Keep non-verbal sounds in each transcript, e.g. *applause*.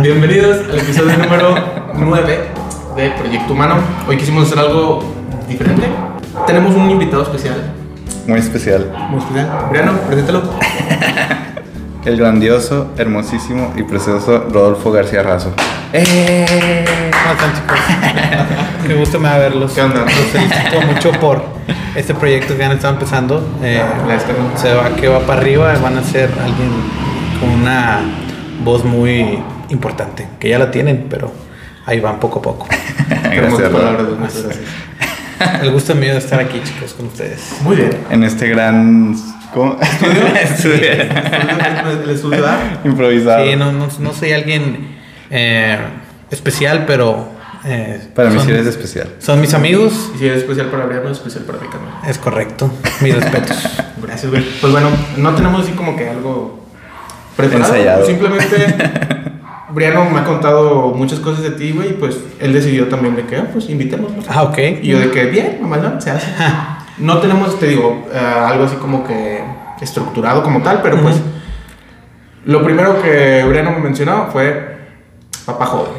Bienvenidos al episodio número 9 de Proyecto Humano. Hoy quisimos hacer algo diferente. Tenemos un invitado especial. Muy especial. Muy especial. Briano, preséntalo. *laughs* El grandioso, hermosísimo y precioso Rodolfo García Razo. ¡Eh! ¿Cómo están, chicos? *laughs* Qué gusto me da verlos. ¿Qué onda? Los felicito mucho por este proyecto que han estado empezando. Eh, La descargo. se va que va para arriba. Van a ser alguien con una voz muy importante. Que ya la tienen, pero ahí van poco a poco. *laughs* Gracias, palabras, muchas gracias. El gusto mío de estar aquí, chicos, con ustedes. Muy bien. En este gran. ¿Cómo? Estudio. El *laughs* estudio A. Improvisado. Sí, no, no, no soy alguien eh, especial, pero. eh, Para mí son- sí eres especial. Son mis amigos. Y si es especial para Briano, es especial para mí también. Es correcto. Mis respetos. *laughs* Gracias, güey. Pues bueno, no tenemos así como que algo preparado. Ensayado. Simplemente Briano me ha contado muchas cosas de ti, güey, y pues él decidió también de que, ah, pues invitémoslo. Ah, ok. Y yo de que, bien, mamalón, se hace. *laughs* No tenemos, te digo, eh, algo así como que estructurado como tal, pero pues Ujú. lo primero que Briano me mencionó fue papá joven.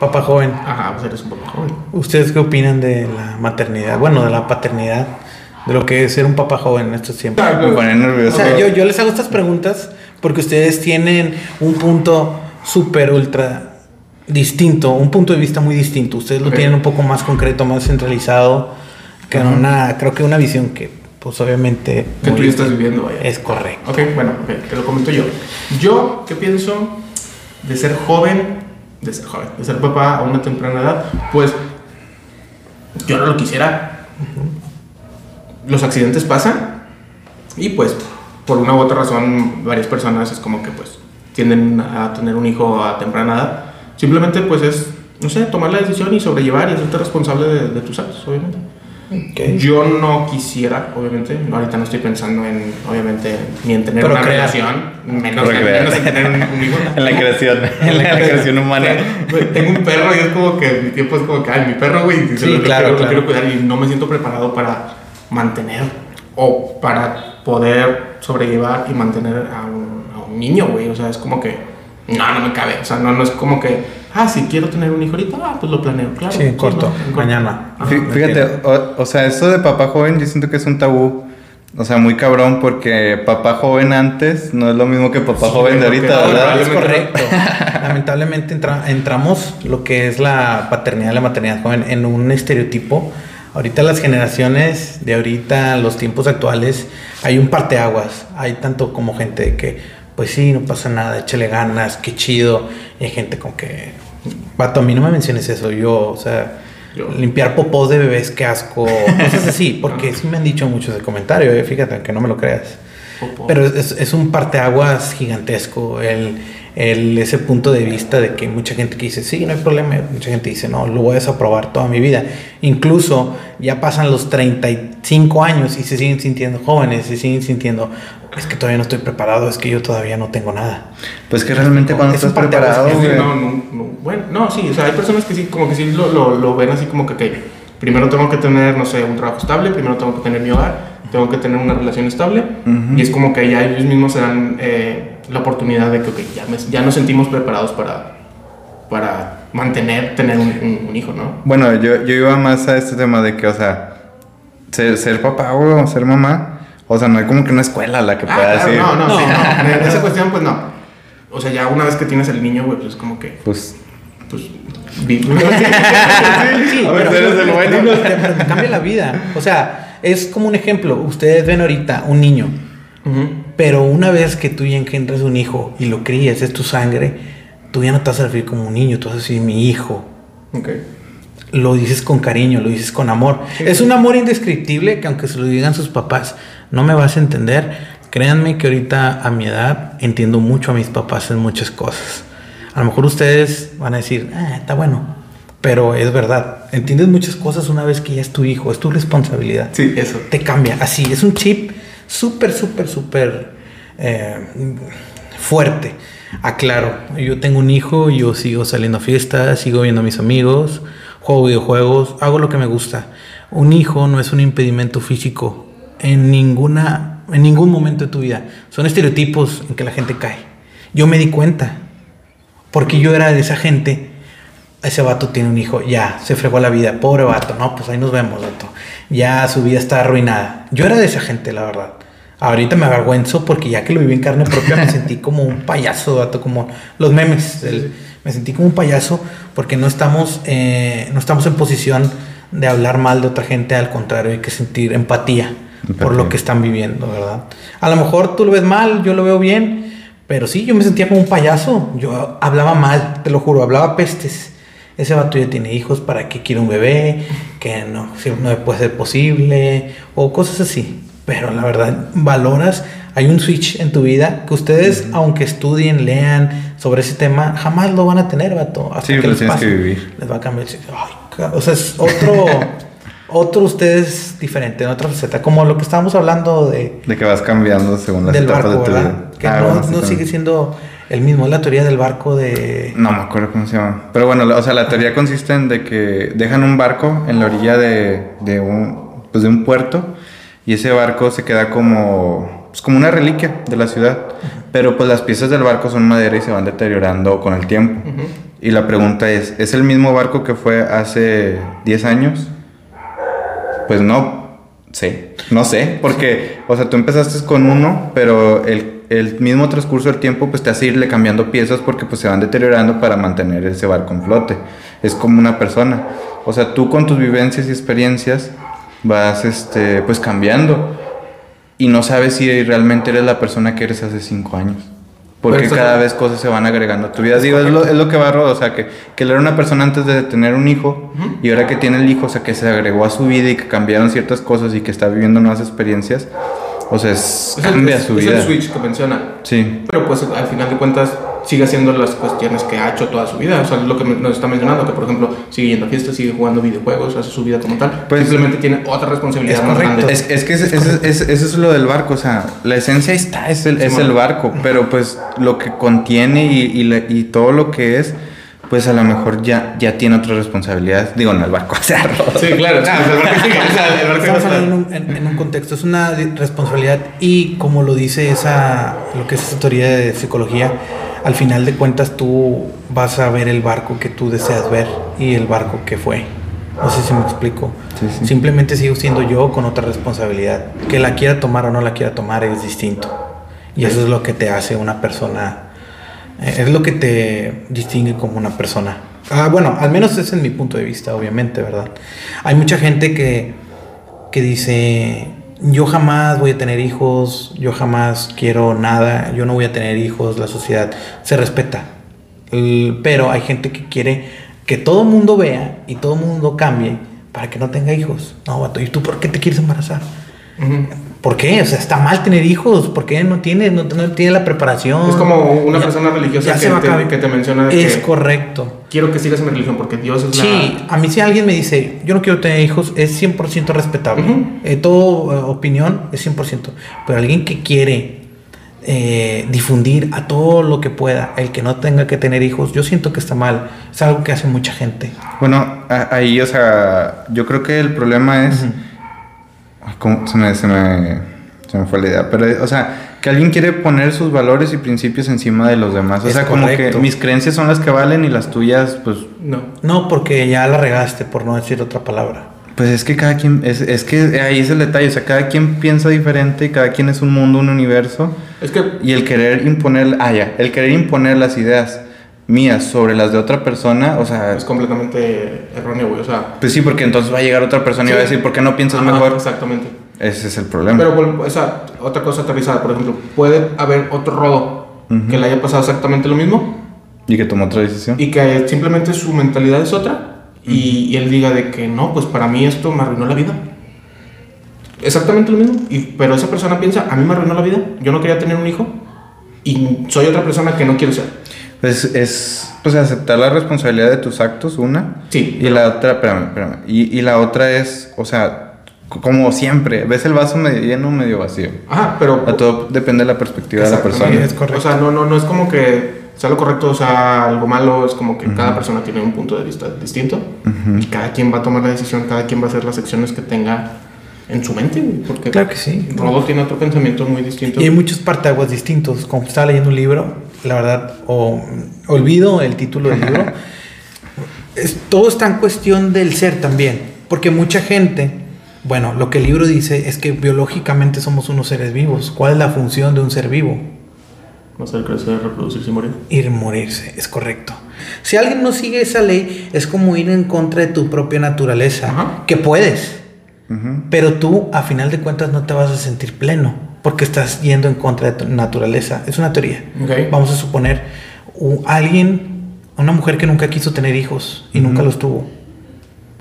Papá joven. Ajá, pues eres un papá joven. ¿Ustedes qué opinan de la maternidad? Bueno, de la paternidad. De lo que es ser un papá joven en estos tiempos. Me pone O nervioso. sea, yo, yo les hago estas preguntas porque ustedes tienen un punto súper ultra distinto, un punto de vista muy distinto. Ustedes lo tienen un poco más concreto, más centralizado, que una, creo que una visión que, pues obviamente... Que tú ya estás viviendo, vaya. Es correcto. Ok, bueno, ok, te lo comento yo. Yo, ¿qué pienso de ser joven, de ser joven, de ser papá a una temprana edad? Pues yo no lo quisiera. Los accidentes pasan y pues por una u otra razón varias personas es como que pues tienden a tener un hijo a temprana edad. Simplemente pues es, no sé, tomar la decisión y sobrellevar y hacerte responsable de, de tus actos, obviamente. Ok. Yo no quisiera, obviamente, ahorita no estoy pensando en, obviamente, ni en tener una Procrear. relación, menos, Procrear. menos en tener un, un hijo. *laughs* En la creación. *laughs* En la creación humana. *laughs* Tengo un perro y es como que mi tiempo es como que, ay, mi perro, güey, Sí, lo, lo claro, quiero, lo claro. quiero cuidar y no me siento preparado para mantener o para poder sobrellevar y mantener a un, a un niño, güey. O sea, es como que, no, no me cabe. O sea, no, no es como que, ah, si quiero tener un hijo ahorita, ah, pues lo planeo, claro. Sí, corto, no, en corto. mañana. Fíjate, o, o sea, eso de papá joven, yo siento que es un tabú. O sea, muy cabrón porque papá joven antes no es lo mismo que papá Sí, joven de ahorita, ¿verdad? Es correcto. Lamentablemente entra- entramos lo que es la paternidad y la maternidad joven en un estereotipo. Ahorita las generaciones de ahorita, los tiempos actuales, hay un parteaguas. Hay tanto como gente de que, pues sí, no pasa nada, échale ganas, qué chido. Y hay gente con que, vato, a mí no me menciones eso. Yo, o sea, Yo. limpiar popós de bebés, qué asco. Cosas así, *laughs* porque sí me han dicho muchos de comentario, eh, fíjate, aunque no me lo creas. Popó. Pero es, es un parteaguas gigantesco el, el- ese punto de vista de que mucha gente que dice, sí, no hay problema, mucha gente dice, no, lo voy a desaprobar toda mi vida. Incluso ya pasan los 35 años y se siguen sintiendo jóvenes, se siguen sintiendo, es que todavía no estoy preparado, es que yo todavía no tengo nada. Pues que realmente cuando Es estás preparado, güey. no, no, no. Bueno, no, sí, o sea, hay personas que sí, como que sí lo, lo, lo ven así como que, ok, primero tengo que tener, no sé, un trabajo estable, primero tengo que tener mi hogar, tengo que tener una relación estable, Ujú. y es como que ya ellos mismos se dan eh, la oportunidad de que, ok, ya, me- ya nos sentimos preparados para, para mantener, tener un, un- un hijo, ¿no? Bueno, yo, yo iba más a este tema de que, o sea, ser, ser papá o ser mamá, o sea, no hay como que una escuela a la que Ah, pueda claro, decir, no, no, *laughs* No. sí, no, en esa cuestión, pues no. O sea, ya una vez que tienes el niño, güey, pues es como que, pues, pues, vi- *laughs* Sí, A ver, pero- eres el bueno. pero te- pero te cambia la vida. O sea, es como un ejemplo. Ustedes ven ahorita un niño, Ujú. Pero una vez que tú ya engendras un hijo y lo crías, es tu sangre, tú ya no te vas a referir como un niño, tú vas a decir mi hijo. Ok. Lo dices con cariño, lo dices con amor. Sí. Es un amor indescriptible que aunque se lo digan sus papás, no me vas a entender. Créanme que ahorita a mi edad entiendo mucho a mis papás en muchas cosas. A lo mejor ustedes van a decir, ah, está bueno. Pero es verdad, entiendes muchas cosas una vez que ya es tu hijo, es tu responsabilidad Sí, eso. te cambia. Así, es un chip súper, súper, súper eh, fuerte. Aclaro, yo tengo un hijo, yo sigo saliendo a fiestas, sigo viendo a mis amigos, juego videojuegos, hago lo que me gusta. Un hijo no es un impedimento físico en ninguna, en ningún momento de tu vida. Son estereotipos en que la gente cae. Yo me di cuenta. Porque yo era de esa gente. Ese vato tiene un hijo, ya, se fregó la vida. Pobre vato, no, pues ahí nos vemos, vato. Ya su vida está arruinada. Yo era de esa gente, la verdad. Ahorita me avergüenzo porque ya que lo viví en carne propia me *laughs* sentí como un payaso, vato, como los memes. Me sentí como un payaso porque no estamos, eh, no estamos en posición de hablar mal de otra gente, al contrario, hay que sentir empatía por lo que están viviendo, ¿verdad? A lo mejor tú lo ves mal, yo lo veo bien, pero sí, yo me sentía como un payaso. Yo hablaba mal, te lo juro, hablaba pestes. Ese vato ya tiene hijos, ¿para qué quiere un bebé? Que no, si no puede ser posible, o cosas así. Pero la verdad, valoras, hay un switch en tu vida que ustedes, aunque estudien, lean sobre ese tema, jamás lo van a tener, vato. Hasta Sí, lo les tienes pase. que vivir. Les va a cambiar. Ay, o sea, es otro, *laughs* otro ustedes diferente, en otra receta. Como lo que estábamos hablando de, De que vas cambiando según las del etapas barco, de tu ¿verdad? vida. Que Ah, no, bueno, no sigue siendo el mismo, es la teoría del barco de... No me acuerdo cómo se llama. Pero bueno, o sea, la teoría consiste en de que dejan un barco en la orilla de, de un, pues de un puerto y ese barco se queda como, pues como una reliquia de la ciudad. Pero pues las piezas del barco son madera y se van deteriorando con el tiempo. Y la pregunta es, ¿es el mismo barco que fue hace 10 años? Pues no sé, no sé, porque, o sea, tú empezaste con uno, pero el, el mismo transcurso del tiempo pues te hace irle cambiando piezas porque pues se van deteriorando para mantener ese barco en flote. Es como una persona. O sea, tú con tus vivencias y experiencias vas, este, pues cambiando y no sabes si realmente eres la persona que eres hace cinco años. Porque Pero cada vez cosas se van agregando a tu vida. Digo, es lo, es lo que va Rodo, o sea, que, que él era una persona antes de tener un hijo y ahora que tiene el hijo, o sea, que se agregó a su vida y que cambiaron ciertas cosas y que está viviendo nuevas experiencias, o sea, es, Es cambia es- su es vida. el switch que menciona. Sí, Pero pues al final de cuentas sigue haciendo las cuestiones que ha hecho toda su vida. O sea, lo que nos está mencionando, que por ejemplo sigue yendo a fiestas, sigue jugando videojuegos, hace su vida como tal. Pues- Simplemente tiene otra responsabilidad Es más correcto. grande. Es, es que ese, ese- ese- eso es lo del barco, o sea, la esencia está, es el, es Simón. el barco, pero pues lo que contiene y, y, la- y todo lo que es, pues a lo mejor ya, ya tiene otra responsabilidad. Digo, no el barco, *laughs* o sea. Sí, claro. Estamos hablando en un, en- en un contexto, es una responsabilidad y como lo dice esa, lo que es esa teoría de psicología, al final de cuentas tú vas a ver el barco que tú deseas ver y el barco que fue. No sé si me explico. Sí, sí. Simplemente sigo siendo yo con otra responsabilidad. Que la quiera tomar o no la quiera tomar es distinto. Y eso es lo que te hace una persona, eh, es lo que te distingue como una persona. Ah, bueno, al menos ese es mi punto de vista, obviamente, ¿verdad? Hay mucha gente que, que dice, yo jamás voy a tener hijos, yo jamás quiero nada, yo no voy a tener hijos, la sociedad se respeta. Pero hay gente que quiere que todo el mundo vea y todo el mundo cambie para que no tenga hijos. No, vato, ¿y tú por qué te quieres embarazar? ¿Por qué? O sea, está mal tener hijos. ¿Por qué no tiene, no, no tiene la preparación? Es como una Ya- persona religiosa que te, acabar. que te menciona de Es que correcto. Quiero que sigas en mi religión porque Dios es Sí, la... a mí si alguien me dice, yo no quiero tener hijos, es 100% respetable. Ujú. Eh, todo eh, opinión es 100%. Pero alguien que quiere eh, difundir a todo lo que pueda, el que no tenga que tener hijos, yo siento que está mal. Es algo que hace mucha gente. Bueno, a- ahí, o sea, yo creo que el problema es. ¿cómo? Se, me, se, me, se me fue la idea. Pero, o sea, que alguien quiere poner sus valores y principios encima de los demás. O Es sea, como que correcto. mis creencias son las que valen y las tuyas, pues. No. No, porque ya la regaste, por no decir otra palabra. Pues es que cada quien. Es, es que ahí es el detalle. O sea, cada quien piensa diferente y cada quien es un mundo, un universo. Es que Y el querer imponer. Ah, ya. El querer imponer las ideas mías sobre las de otra persona, o sea. es completamente erróneo, güey. O sea... Pues sí, porque entonces va a llegar otra persona y va a Sí. decir, ¿por qué no piensas ajá, mejor? Exactamente. Ese es el problema. Pero, o sea, otra cosa aterrizada, por ejemplo, puede haber otro rodo que le haya pasado exactamente lo mismo Y que tomó otra decisión. y que simplemente su mentalidad es otra y, y él diga de que no, pues para mí esto me arruinó la vida. Exactamente lo mismo. Y, pero esa persona piensa, a mí me arruinó la vida, yo no quería tener un hijo y soy otra persona que no quiero ser. Pues es pues aceptar la responsabilidad de tus actos, una. Sí. Y la otra, espérame, espérame. Y, y la otra es, o sea, como siempre, ves el vaso medio lleno o medio vacío. Ajá, pero... A todo depende de la perspectiva de la persona. es correcto. O sea, no, no, no es como que sea lo correcto o sea algo malo, es como que cada persona tiene un punto de vista distinto Ujú. y cada quien va a tomar la decisión, cada quien va a hacer las acciones que tenga en su mente, porque Claro que sí. Rodo tiene otro pensamiento muy distinto. Y hay muchos parteaguas distintos. Como estaba leyendo un libro la verdad, o olvido el título del libro. *laughs* Es- todo está en cuestión del ser también, porque mucha gente, bueno, lo que el libro dice es que biológicamente somos unos seres vivos. ¿Cuál es la función de un ser vivo? Nacer, crecer, reproducirse y morir. Ir morirse, es correcto. Si alguien no sigue esa ley, es como ir en contra de tu propia naturaleza, Ajá. que puedes, pero tú a final de cuentas no te vas a sentir pleno, porque estás yendo en contra de tu naturaleza. Es una teoría. Ok. Vamos a suponer alguien, una mujer que nunca quiso tener hijos y nunca los tuvo.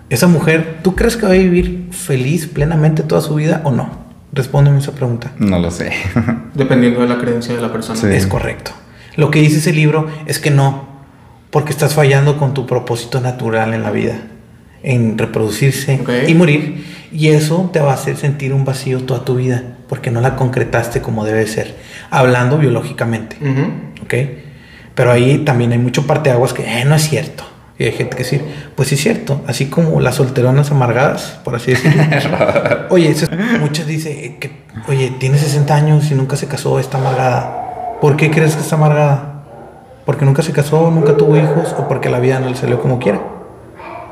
Esa mujer, ¿tú crees que va a vivir feliz plenamente toda su vida o no? Respóndeme esa pregunta. No lo sé. *laughs* Dependiendo de la creencia de la persona. Sí. Es correcto. Lo que dice ese libro es que no, porque estás fallando con tu propósito natural en la vida, en reproducirse y morir, y eso te va a hacer sentir un vacío toda tu vida, porque no la concretaste como debe ser, hablando biológicamente. ¿ok? Pero ahí también hay mucho parteaguas que eh, no es cierto. Y hay gente que decir, pues sí es cierto, así como las solteronas amargadas, por así decirlo. *laughs* oye, eso muchas dicen que, oye, tiene 60 años y nunca se casó, está amargada. ¿Por qué crees que está amargada? ¿Porque nunca se casó, nunca tuvo hijos o porque la vida no le salió como quiera?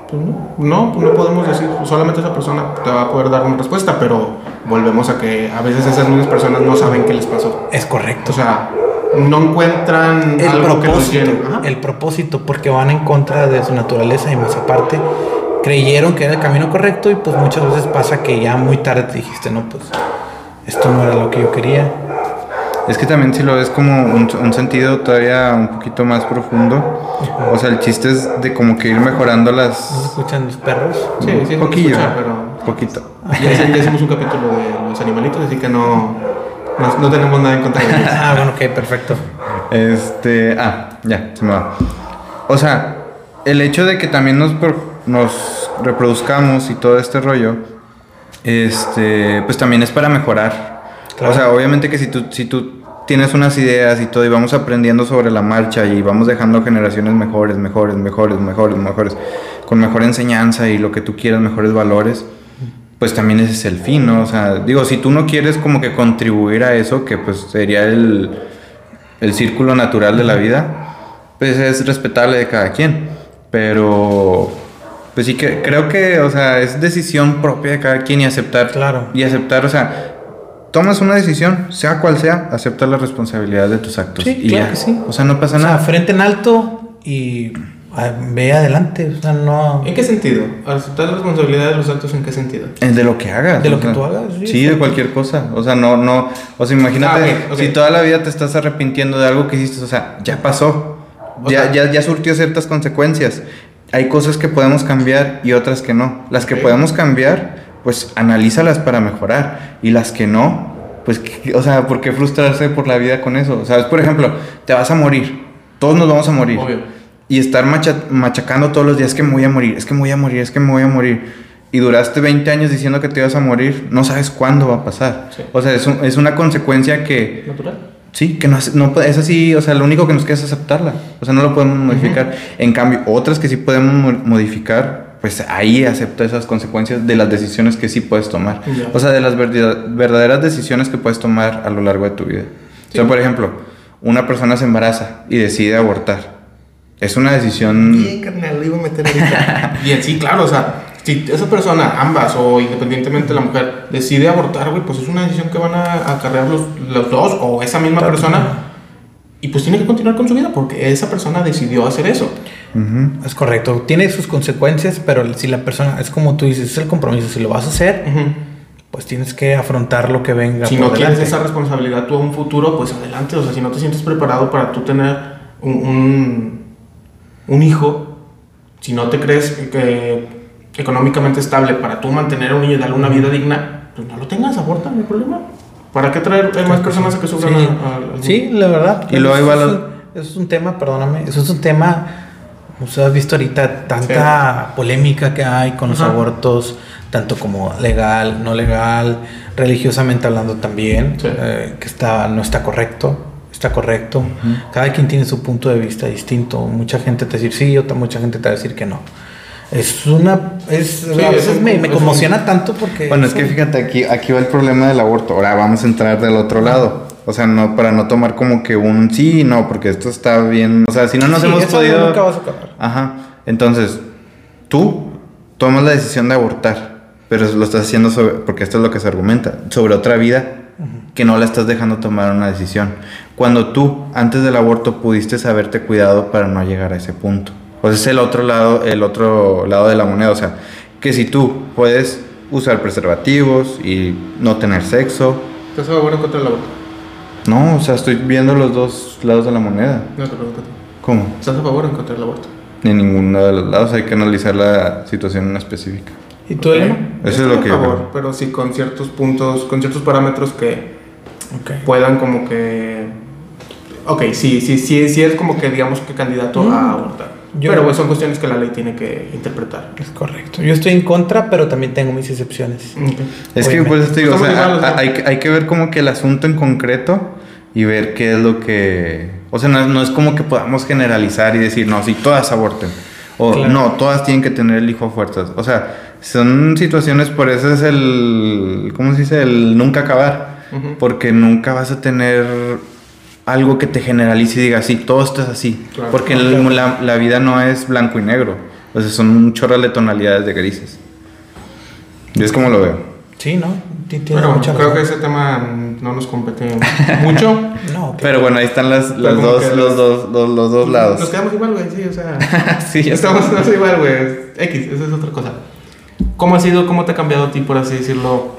Pues no, no, no podemos decir, solamente esa persona te va a poder dar una respuesta, pero volvemos a que a veces esas mismas personas no saben qué les pasó. Es correcto. O sea, no encuentran el algo que los propósito, el propósito, porque van en contra de su naturaleza y más aparte creyeron que era el camino correcto y pues muchas veces pasa que ya muy tarde te dijiste, no, pues esto no era lo que yo quería. Es que también si lo ves como un, un sentido todavía un poquito más profundo, o sea, el chiste es de como que ir mejorando ¿No se las... escuchan los perros? Sí, sí, poquillo, escucha, pero poquito. ya hicimos un capítulo de los animalitos, así que no, no, no tenemos nada en contra de ellos. *laughs* Ah, bueno, ok, perfecto. Este, ah, ya, se me va. O sea, el hecho de que también nos, nos reproduzcamos y todo este rollo, este, pues también es para mejorar. Claro. O sea, obviamente que si tú, si tú tienes unas ideas y todo y vamos aprendiendo sobre la marcha y vamos dejando generaciones mejores, mejores, mejores, mejores, mejores, con mejor enseñanza y lo que tú quieras, mejores valores, pues también ese es el fin, ¿no? O sea, digo, si tú no quieres como que contribuir a eso, que pues sería el, el círculo natural de la vida, pues es respetable de cada quien. Pero, pues sí que creo que, o sea, es decisión propia de cada quien y aceptar. Claro. Y aceptar, o sea, tomas una decisión, sea cual sea, acepta la responsabilidad de tus actos. Sí, y claro ya. que sí. O sea, no pasa O sea, nada. frente en alto y ve adelante. O sea, no. ¿En qué sentido? ¿Aceptar la responsabilidad de los actos en qué sentido? Es de lo que hagas. De lo o que sea, tú hagas, sí, Sí, de cualquier cosa. O sea, no, no. O sea, imagínate, Ah, ok, ok. si toda la vida te estás arrepintiendo de algo que hiciste, o sea, ya pasó. O ya, sea- ya, ya surtió ciertas consecuencias. Hay cosas que podemos cambiar y otras que no. Las que Ok. podemos cambiar, pues analízalas para mejorar. Y las que no, pues, ¿qué- o sea, ¿por qué frustrarse por la vida con eso? O sea, por ejemplo, te vas a morir. Todos nos vamos a morir. Obvio. Y estar macha- machacando todos los días que me voy a morir, es que me voy a morir, es que me voy a morir. Y duraste 20 años diciendo que te ibas a morir, no sabes cuándo va a pasar. Sí. O sea, es, un- es una consecuencia que, Natural. sí, que no, no es así, o sea, lo único que nos queda es aceptarla. O sea, no lo podemos modificar. En cambio, otras que sí podemos mo- modificar, pues ahí acepta esas consecuencias de las decisiones que sí puedes tomar. Ya. O sea, de las verdad- verdaderas decisiones que puedes tomar a lo largo de tu vida. O sea, Sí. por ejemplo, una persona se embaraza y decide abortar. Es una decisión... Bien, carnal, lo iba a meter ahorita. *laughs* Bien, sí, claro, o sea, si esa persona, ambas o independientemente la mujer, decide abortar, güey, pues es una decisión que van a acarrear los, los dos o esa misma persona. Y pues tiene que continuar con su vida porque esa persona decidió hacer eso. Es correcto. Tiene sus consecuencias, pero si la persona, es como tú dices, es el compromiso. Si lo vas a hacer, pues tienes que afrontar lo que venga. Si por no delante. esa responsabilidad tú a un futuro, pues adelante. O sea, si no te sientes preparado para tú tener un, un, un hijo, si no te crees que económicamente estable para tú mantener a un niño y darle una vida digna, pues no lo tengas, aborta, no hay problema. ¿Para qué traer eh, más personas a que sufran? Sí, a- a- al- sí, la verdad. Y luego eso, la- es un, eso es un tema, perdóname, eso es un tema, o sea, has visto ahorita tanta polémica que hay con los Ajá. abortos, tanto como legal, no legal, religiosamente hablando también, Sí. eh, que está, no está correcto, está correcto. Cada quien tiene su punto de vista distinto. Mucha gente te va a decir sí, otra mucha gente te va a decir que no. Es una, es, a es veces un- me, me es conmociona tanto porque... Bueno, es que fíjate, aquí, aquí va el problema del aborto. Ahora vamos a entrar del otro lado. O sea, no para no tomar como que un sí, no, porque esto está bien. O sea, si no nos Sí, hemos eso podido. nunca vas a acabar. Ajá. Entonces, tú tomas la decisión de abortar, pero lo estás haciendo sobre, porque esto es lo que se argumenta, sobre otra vida que no la estás dejando tomar una decisión. Cuando tú, antes del aborto, pudiste haberte cuidado para no llegar a ese punto. O sea, es el otro lado, el otro lado de la moneda. O sea, que si tú puedes usar preservativos y no tener sexo, ¿Estás a favor o en contra del aborto? no, o sea, estoy viendo los dos lados de la moneda. No te pregunto. ¿Cómo? ¿Estás a favor o en contra del aborto? Ni ninguno de los lados, hay que analizar la situación en específica. ¿Y tú, Ok. Elena? Eso es Estoy lo que a yo favor, creo. pero sí con ciertos puntos, con ciertos parámetros que Ok. puedan como que... Ok, sí, sí, sí, sí es como que digamos que candidato a abortar. Mm. Yo- pero pues, son cuestiones que la ley tiene que interpretar. Es correcto. Yo estoy en contra, pero también tengo mis excepciones. Ok. Es que Obviamente. por eso te digo, o Estamos sea, hay, que- hay que ver como que el asunto en concreto y ver qué es lo que... O sea, no, es- no es como que podamos generalizar y decir, no, si todas aborten. O Claro. no, todas tienen que tener el hijo a fuerzas. O sea, son situaciones, por eso es el... ¿Cómo se dice? El nunca acabar. Porque nunca vas a tener algo que te generalice y diga, sí, todo esto es así. Claro. Porque claro. la, la vida no es blanco y negro. O sea, son un chorro de tonalidades de grises. Y es como lo veo. Sí, ¿no? Ti- Tienes Bueno, mucha creo que ese tema no nos compete *laughs* mucho. No, ok. Pero bueno, ahí están las, las dos, los, las- dos, los, los dos Nos lados. quedamos igual, güey, sí, o sea... *laughs* sí, estamos igual, güey. X, esa es otra cosa. ¿Cómo ha sido, cómo te ha cambiado a ti, por así decirlo,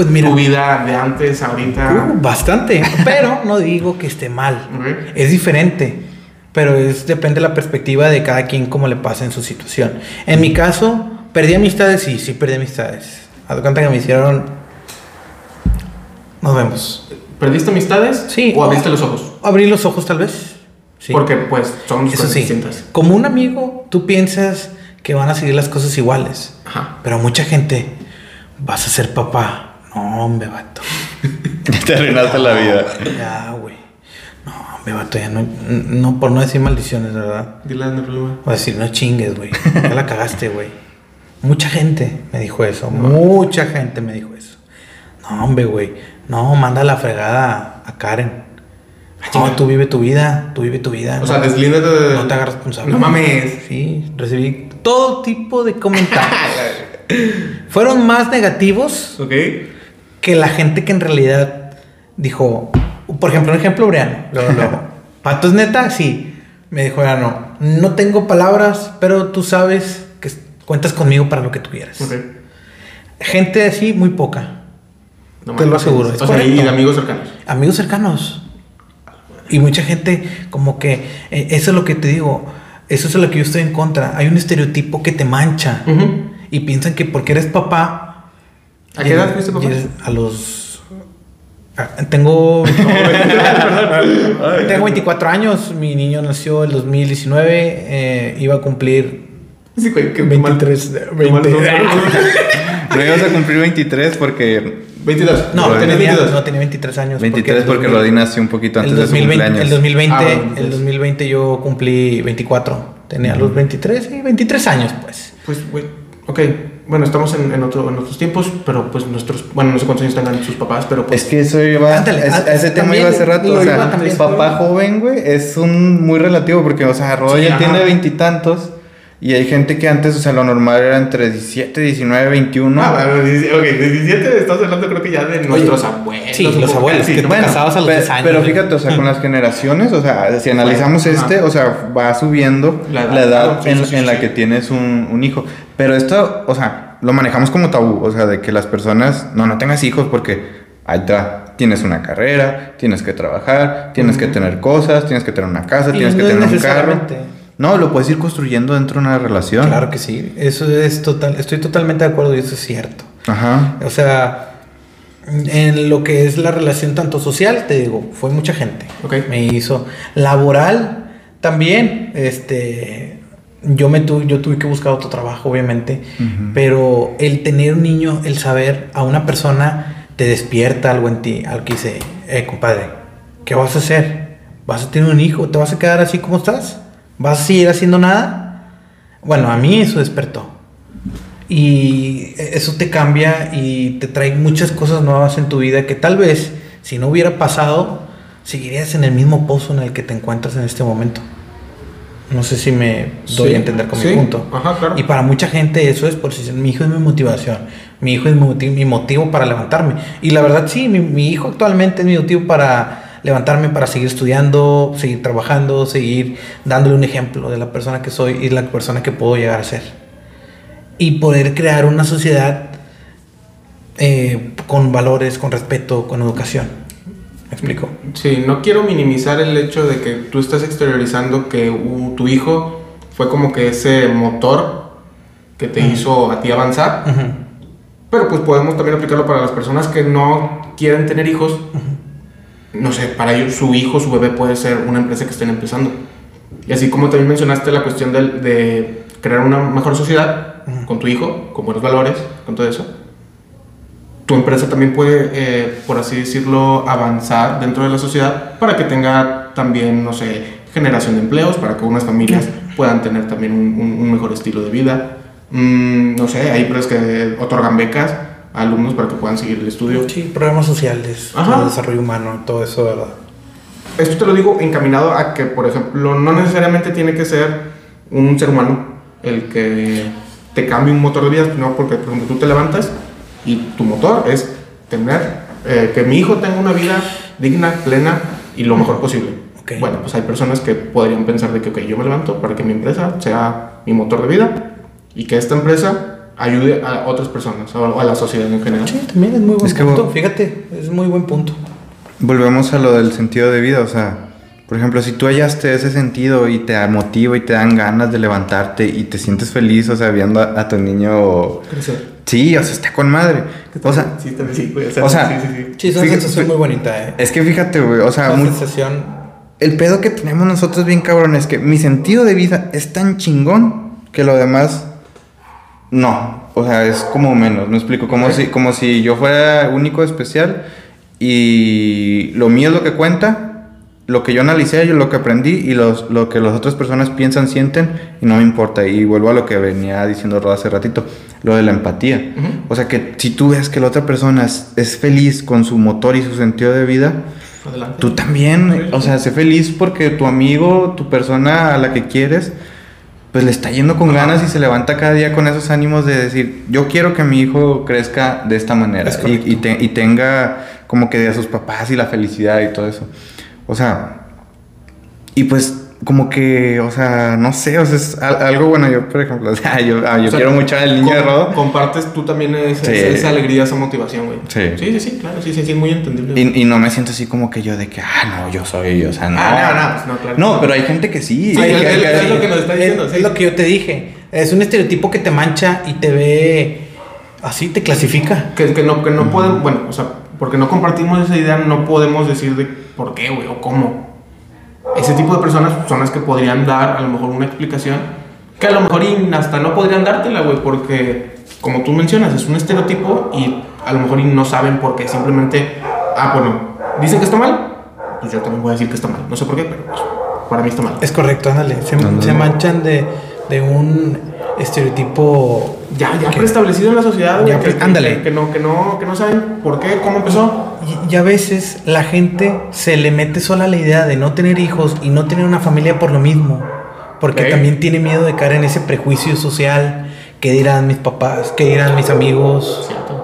Pues mira, tu vida de antes ahorita? uh, bastante. Pero no digo que esté mal. Ok. Es diferente. Pero es, depende de la perspectiva de cada quien cómo le pasa en su situación. En mi caso, perdí amistades, sí, sí perdí amistades. Haz cuenta que me hicieron. Nos vemos. ¿Perdiste amistades? Sí. ¿O abriste los ojos? Abrí los ojos, tal vez. Sí. Porque, pues, son Eso cosas sí. distintas. Como un amigo, tú piensas que van a seguir las cosas iguales. Ajá. Pero mucha gente, vas a ser papá. No, hombre, vato. *laughs* Te arruinaste la vida. Ya, güey. No, hombre, vato, ya no, no, por no decir maldiciones, ¿verdad? Dile no problema. O decir, no chingues, güey. Ya la cagaste, güey. Mucha gente me dijo eso. Mucha gente me dijo eso. No, hombre, güey. No, manda la fregada a Karen. No, chinga. tú vive tu vida. Tú vive tu vida. O no- sea, deslíndate de... no te hagas responsable. No mames. Sí, recibí todo tipo de comentarios. *laughs* Fueron más negativos ¿Ok? Que la gente que en realidad dijo, por ejemplo, un ejemplo, Briano. Luego, *laughs* luego, ¿Pato es neta? Sí. Me dijo Briano, no tengo palabras, pero tú sabes que cuentas conmigo para lo que tú quieras. Gente así, muy poca. No Te lo aseguro, es O sea, y amigos cercanos. Amigos cercanos. Y mucha gente, como que, eh, eso es lo que te digo, eso es lo que yo estoy en contra. Hay un estereotipo que te mancha. Y piensan que porque eres papá. ¿A qué edad fuiste papá? y A los. ah, Tengo. tengo 24 años. Mi niño nació el 2019. eh, iba a cumplir Sí, güey, que 23. de- qué mal 20. *laughs* No ibas a cumplir 23 porque... 22. No, tenía, 22. no, tenía 23 años. 23 porque el Rodin nació un poquito antes el de su 2020, cumpleaños. el 2020, Ah, bueno, el entonces. 2020 yo cumplí 24. Tenía los 23, sí, 23 años, pues. Pues, güey, ok. Bueno, estamos en, en, otro, en otros tiempos, pero pues nuestros... Bueno, no sé cuántos años tengan sus papás, pero pues... Es que eso iba. Ándale, es- ese tema iba hace rato. O sea, papá joven, güey, es un muy relativo porque, o sea, Rodo Sí, ya ajá. tiene veintitantos. Y hay gente que antes, o sea, lo normal era entre 17, 19, 21. Ah, bueno, ok, de 17 estás hablando creo que ya de nuestros abuelos. sí, los abuelos, sí, que ¿no? te casabas a los pe- 10 años. Pero fíjate, o sea, con las generaciones, o sea, si analizamos Ajá. este, o sea, va subiendo La la edad, edad, claro, sí, en, sí, sí, en la que tienes un, un hijo. Pero esto, o sea, lo manejamos como tabú, o sea, de que las personas, no, no tengas hijos porque ahí está, tienes una carrera, tienes que trabajar, tienes que tener cosas, tienes que tener una casa, Y tienes que no es tener un carro. No, lo puedes ir construyendo dentro de una relación. Claro que sí, eso es total, estoy totalmente de acuerdo y eso es cierto. Ajá. O sea, en lo que es la relación tanto social, te digo, fue mucha gente. Ok. Me hizo laboral también, este yo me tuve, yo tuve que buscar otro trabajo, obviamente, pero el tener un niño, el saber a una persona te despierta algo en ti, algo que dice, eh, compadre, ¿qué vas a hacer? ¿Vas a tener un hijo? ¿Te vas a quedar así como estás? ¿Vas a seguir haciendo nada? Bueno, a mí eso despertó. Y eso te cambia y te trae muchas cosas nuevas en tu vida que tal vez si no hubiera pasado, seguirías en el mismo pozo en el que te encuentras en este momento. No sé si me doy Sí, a entender con sí, mi punto. ajá, claro. Y para mucha gente eso es por si mi hijo es mi motivación, mi hijo es mi motivo, mi motivo para levantarme. Y la verdad sí, mi, mi hijo actualmente es mi motivo para levantarme, para seguir estudiando, seguir trabajando, seguir dándole un ejemplo de la persona que soy y la persona que puedo llegar a ser. Y poder crear una sociedad eh, con valores, con respeto, con educación. ¿Me explico? Sí, no quiero minimizar el hecho de que tú estás exteriorizando que uh, tu hijo fue como que ese motor que te Ujú. hizo a ti avanzar, Ujú. pero pues podemos también aplicarlo para las personas que no quieren tener hijos. No sé, para ellos su hijo, su bebé puede ser una empresa que estén empezando. Y así como también mencionaste la cuestión del- de, crear una mejor sociedad con tu hijo, con buenos valores, con todo eso, tu empresa también puede, eh, por así decirlo, avanzar dentro de la sociedad para que tenga también, no sé, generación de empleos, para que unas familias puedan tener también un, un- un mejor estilo de vida. Mm, no sé, hay empresas que otorgan becas alumnos para que puedan seguir el estudio. Sí, programas sociales, Ajá. de desarrollo humano, todo eso, ¿verdad? Esto te lo digo encaminado a que, por ejemplo, no necesariamente tiene que ser un ser humano el que te cambie un motor de vida, no, porque por ejemplo tú te levantas y tu motor es tener, eh, que mi hijo tenga una vida digna, plena y lo mejor posible. Ok. Bueno, pues hay personas que podrían pensar de que, ok, yo me levanto para que mi empresa sea mi motor de vida y que esta empresa ayude a otras personas o a la sociedad en general. Sí, también es muy buen Es que punto. vos- Fíjate, es muy buen punto. Volvemos a lo del sentido de vida, o sea, por ejemplo, si tú hallaste ese sentido y te motiva y te dan ganas de levantarte y te sientes feliz, o sea, viendo a, a tu niño... Crecer. Sí, o sea, está con madre. O sea, sí, también sí, güey, o sea, sí, sí, sí. Sí, es una Fíjate, sensación muy bonita, ¿eh? es que fíjate, güey, o sea, Una muy- sensación... el pedo que tenemos nosotros bien cabrón es que mi sentido de vida es tan chingón que lo demás no, o sea, es como menos, me explico, como si como si yo fuera único especial y lo mío es lo que cuenta, lo que yo analicé, yo lo que aprendí y los, lo que las otras personas piensan, sienten y no me importa. Y vuelvo a lo que venía diciendo Roda hace ratito, lo de la empatía. O sea, que si tú ves que la otra persona es, es feliz con su motor y su sentido de vida, Adelante. Tú también, o sea, sé feliz porque tu amigo, tu persona a la que quieres, pues le está yendo con Ajá. ganas y se levanta cada día con esos ánimos de decir, yo quiero que mi hijo crezca de esta manera Es y, y te- y tenga como que a sus papás y la felicidad y todo eso. O sea, y pues como que, o sea, no sé, o sea, es al- algo bueno, yo por ejemplo, *laughs* o sea, yo, ah, yo O sea, quiero mucho al niño de Rodo. Compartes tú también esa, Sí. esa alegría, esa motivación, güey. Sí. Sí, sí, sí, claro, sí, sí, sí, muy entendible. Y, y no me siento así como que yo de que, ah, no, yo soy, o sea, no. Ah, no, no, pues no, claro. No, pero hay gente que sí. Sí, hay- él- hay- él- hay- es lo que nos está diciendo, es, sí. es lo que yo te dije. Es un estereotipo que te mancha y te ve así, te clasifica. Que, que no, que no podemos, bueno, o sea, porque no compartimos esa idea, no podemos decir de por qué, güey, o cómo. Ese tipo de personas son las que podrían dar a lo mejor una explicación, que a lo mejor y hasta no podrían dártela, güey, porque, como tú mencionas, es un estereotipo y a lo mejor y no saben por qué, simplemente, ah, bueno, dicen que está mal, pues yo también voy a decir que está mal, no sé por qué, pero pues, para mí está mal. Es correcto, ándale. Se, Ándale. se manchan de, de un estereotipo. Ya, ya que- preestablecido en la sociedad, Ya que, ándale. que, que no, que, no, que no saben por qué, cómo empezó. Y, y a veces la gente se le mete sola la idea de no tener hijos y no tener una familia por lo mismo. Porque también tiene miedo de caer en ese prejuicio social. ¿Qué dirán mis papás? ¿Qué dirán mis amigos? Cierto.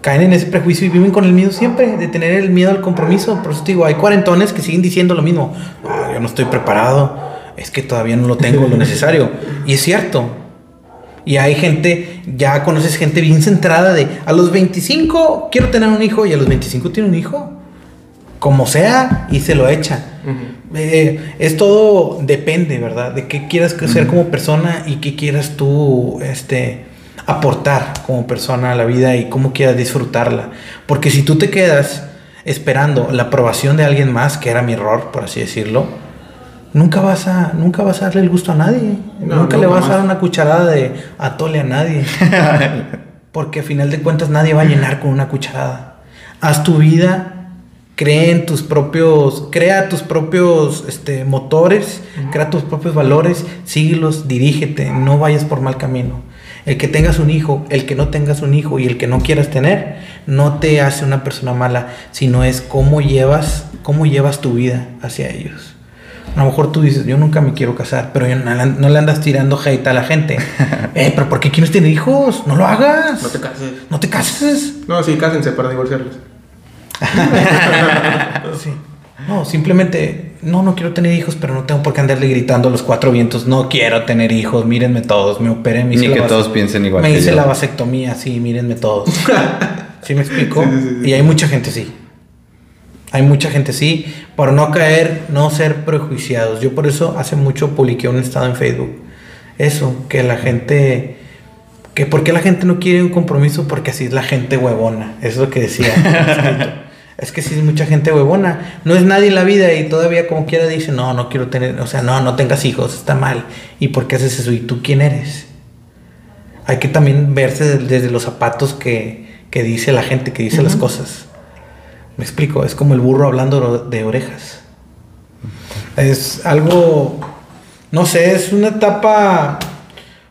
caen en ese prejuicio y viven con el miedo siempre, de tener el miedo al compromiso. Por eso te digo, hay cuarentones que siguen diciendo lo mismo. "No, yo no estoy preparado, es que todavía no lo tengo lo necesario. Y es cierto. Y hay gente, ya conoces gente bien centrada de a los 25 quiero tener un hijo y a los 25 tiene un hijo. Como sea y se lo echa. Eh, es todo depende, ¿verdad? De qué quieras ser como persona y qué quieras tú este, aportar como persona a la vida y cómo quieras disfrutarla. Porque si tú te quedas esperando la aprobación de alguien más, que era mi error, por así decirlo, nunca vas a, nunca vas a darle el gusto a nadie. No, nunca le vas a dar una cucharada de atole a nadie. *laughs* Porque a final de cuentas nadie va a llenar con una cucharada. Haz tu vida, cree en tus propios, crea tus propios este, motores, crea tus propios valores, síguelos, dirígete, no vayas por mal camino. El que tengas un hijo, el que no tengas un hijo y el que no quieras tener, no te hace una persona mala, sino es cómo llevas, cómo llevas tu vida hacia ellos. A lo mejor tú dices, yo nunca me quiero casar, pero yo no, le andas tirando hate a la gente. *laughs* eh, pero ¿por qué quieres tener hijos? No lo hagas. No te cases. No te cases. No, sí, cásense para divorciarlos. *laughs* Sí. No, simplemente, no, no quiero tener hijos, pero no tengo por qué andarle gritando a los cuatro vientos, no quiero tener hijos, mírenme todos, me operé, me Ni hice la que todos piensen igual Me que hice yo. la vasectomía, sí, mírenme todos. *laughs* ¿Sí me explico? Sí, sí, sí, sí. Y hay mucha gente sí. Hay mucha gente sí, por no caer, no ser prejuiciados. Yo por eso hace mucho publiqué un estado en Facebook. Eso, que la gente... Que ¿Por qué la gente no quiere un compromiso? Porque así es la gente huevona. Eso es lo que decía. *laughs* es que sí es mucha gente huevona. No es nadie en la vida y todavía como quiera dice, no, no quiero tener, o sea, no, no tengas hijos, está mal. ¿Y por qué haces eso? ¿Y tú quién eres? Hay que también verse de- desde los zapatos que, que dice la gente, que dice las cosas. Me explico, es como el burro hablando de orejas. Es algo, no sé, es una etapa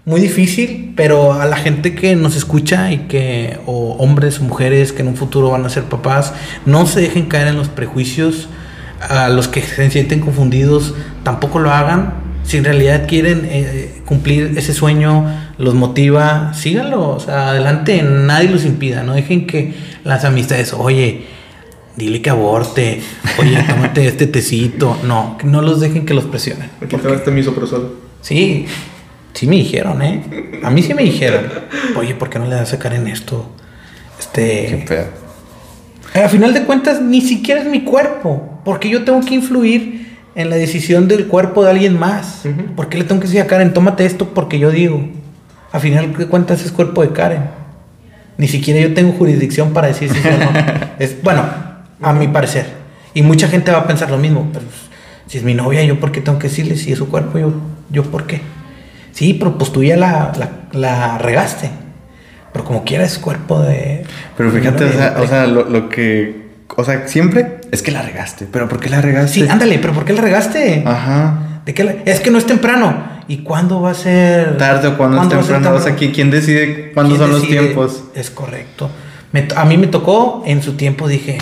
muy difícil, pero a la gente que nos escucha y que, o hombres mujeres que en un futuro van a ser papás, no se dejen caer en los prejuicios. A los que se sienten confundidos, tampoco lo hagan. Si en realidad quieren eh, cumplir ese sueño, los motiva, síganlo. Adelante, nadie los impida. No dejen que las amistades, oye, dile que aborte, oye, *laughs* tómate este tecito. No, que no los dejen que los presionen. Aquí te va este misoprostol. Sí, sí me dijeron, ¿eh? A mí sí me dijeron. Oye, ¿por qué no le das a Karen esto? Qué Este. pedo. A final de cuentas, ni siquiera es mi cuerpo. Porque yo tengo que influir en la decisión del cuerpo de alguien más. Ujú. ¿Por qué le tengo que decir a Karen, tómate esto porque yo digo? A final de cuentas es cuerpo de Karen. Ni siquiera yo tengo jurisdicción para decir si sí o no. *laughs* Es, bueno, a mi parecer. Y mucha gente va a pensar lo mismo. Pero pues, si es mi novia, ¿yo por qué tengo que decirle? Si es su cuerpo, ¿yo, yo por qué? Sí, pero pues tú ya la, la, la regaste. Pero como quiera es cuerpo de... Pero fíjate, o sea, o sea, lo, lo que. O sea, siempre es que la regaste. ¿Pero por qué la regaste? Sí, ándale, pero ¿por qué la regaste? Ajá. ¿De qué la- Es que no es temprano. ¿Y cuándo va a ser? Tarde o cuando es ¿Cuándo a ser temprano. O sea, temprano? ¿quién, decide cuándo ¿Quién son decide? los tiempos? Es correcto. Me a mí me tocó, en su tiempo dije,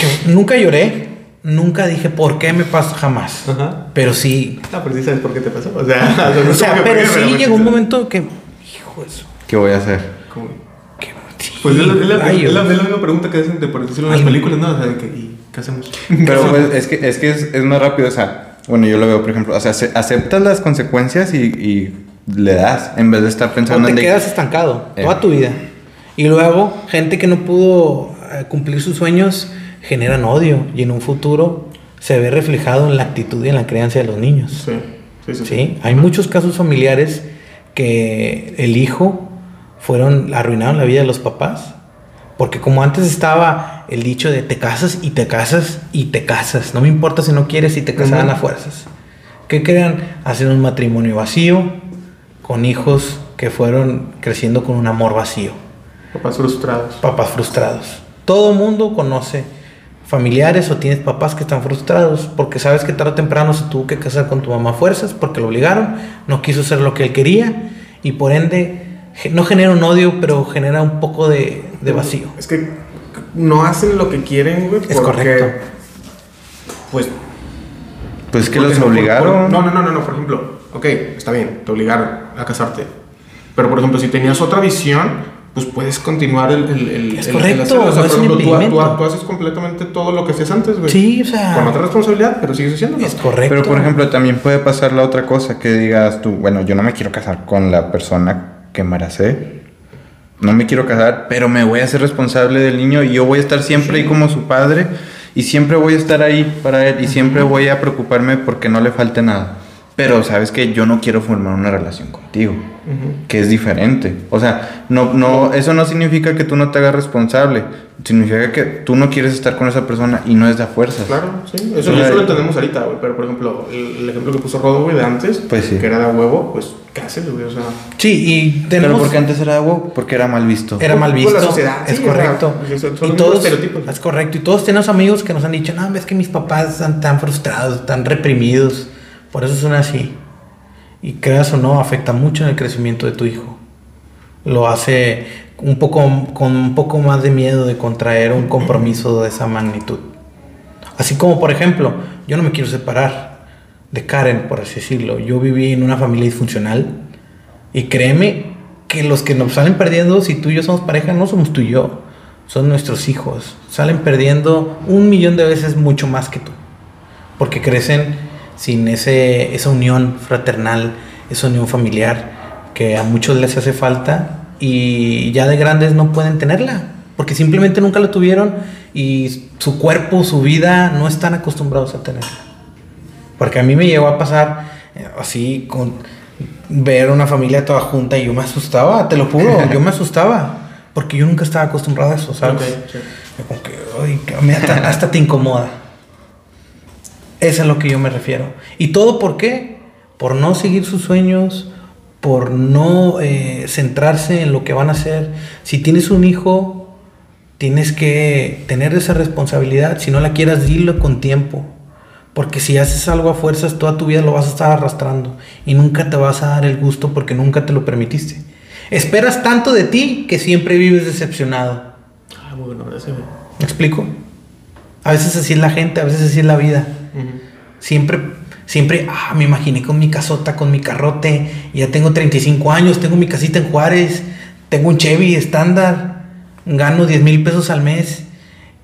que nunca lloré, nunca dije por qué me pasó jamás. Ajá. Pero sí, Ah, pero sí sabes por qué te pasó. O sea, *laughs* no o sea, como que pero qué, sí llegó un momento que, hijo de su- ¿Qué voy a hacer? que- sí, Pues es la, es, la, es, la, es la misma pregunta que hacen de por decirlo en las Ay. películas, ¿no? O sea, de que, ¿y qué hacemos? *laughs* Pero pues, es que, es, que es, es más rápido, o sea, bueno, yo lo veo, por ejemplo, o sea, ace- aceptas las consecuencias y, y le das, en vez de estar O pensando te en de- quedas estancado Eh. toda tu vida. Y luego, gente que no pudo eh, cumplir sus sueños generan odio y en un futuro se ve reflejado en la actitud y en la crianza de los niños. Sí, sí, sí. Sí, hay muchos casos familiares que el hijo fueron arruinaron la vida de los papás. Porque como antes estaba el dicho de te casas y te casas y te casas. No me importa si no quieres y te casaban Ujú. a fuerzas. ¿Qué crean? Hacen un matrimonio vacío con hijos que fueron creciendo con un amor vacío. Papás frustrados. Papás frustrados. Todo mundo conoce familiares o tienes papás que están frustrados porque sabes que tarde o temprano se tuvo que casar con tu mamá a fuerzas porque lo obligaron, no quiso hacer lo que él quería y por ende no genera un odio, pero genera un poco de, de vacío. Es que no hacen lo que quieren, güey. Es correcto. Pues. Pues que los no, obligaron. por- no, no, no, no, no. Por ejemplo, ok, está bien, te obligaron a casarte. Pero por ejemplo, si tenías otra visión, pues puedes continuar el. el, el Es el- correcto. O sea, no es un tú, impedimento. tú- tú haces completamente todo lo que hacías antes, güey. Sí, o sea, Con otra responsabilidad, pero sigues haciéndolo. es correcto. Pero por ejemplo, también puede pasar la otra cosa, que digas tú, bueno, yo no me quiero casar con la persona que embaracé. No me quiero casar, pero me voy a hacer responsable del niño y yo voy a estar siempre ahí como su padre y siempre voy a estar ahí para él y siempre voy a preocuparme porque no le falte nada. Pero sabes que yo no quiero formar una relación contigo, que es diferente. O sea, no, no, eso no significa que tú no te hagas responsable. Significa que tú no quieres estar con esa persona y no es de a fuerzas. Claro, sí. Eso, O sea, eso lo entendemos ahorita, güey. Pero por ejemplo, el, el ejemplo que puso Rodo, güey, de antes, Pues sí. que era de huevo, pues, ¿qué haces, güey? O sea. Sí, y Pero tenemos... porque antes era agua, porque era mal visto. Era mal Por visto. la sociedad, es sí, correcto. son- son y todos, estereotipos. Es correcto. Y todos tenemos amigos que nos han dicho, no, es que mis papás están tan frustrados, tan reprimidos. Por eso son así. Y creas o no, afecta mucho en el crecimiento de tu hijo. Lo hace un poco, con un poco más de miedo de contraer un compromiso de esa magnitud. Así como, por ejemplo, yo no me quiero separar de Karen, por así decirlo. Yo viví en una familia disfuncional y créeme que los que nos salen perdiendo, si tú y yo somos pareja, no somos tú y yo, son nuestros hijos. Salen perdiendo un millón de veces mucho más que tú. Porque crecen sin ese, esa unión fraternal, esa unión familiar que a muchos les hace falta y ya de grandes no pueden tenerla. Porque simplemente nunca la tuvieron y su cuerpo, su vida no están acostumbrados a tenerla. Porque a mí me llegó a pasar eh, así con ver una familia toda junta y yo me asustaba, te lo juro, *laughs* yo me asustaba. Porque yo nunca estaba acostumbrado a eso, ¿sabes? Como que, ay, que hasta te incomoda. Es a lo que yo me refiero. ¿Y todo por qué? Por no seguir sus sueños, por no eh, centrarse en lo que van a hacer. Si tienes un hijo, tienes que tener esa responsabilidad. Si no la quieras, dilo con tiempo. Porque si haces algo a fuerzas, toda tu vida lo vas a estar arrastrando. Y nunca te vas a dar el gusto porque nunca te lo permitiste. Esperas tanto de ti que siempre vives decepcionado. Ah, bueno, güey. ¿Me explico? A veces así es la gente, a veces así es la vida. Siempre, siempre, ah, me imaginé con mi casota, con mi carrote. Ya tengo 35 años, tengo mi casita en Juárez, tengo un Chevy estándar, gano 10 mil pesos al mes.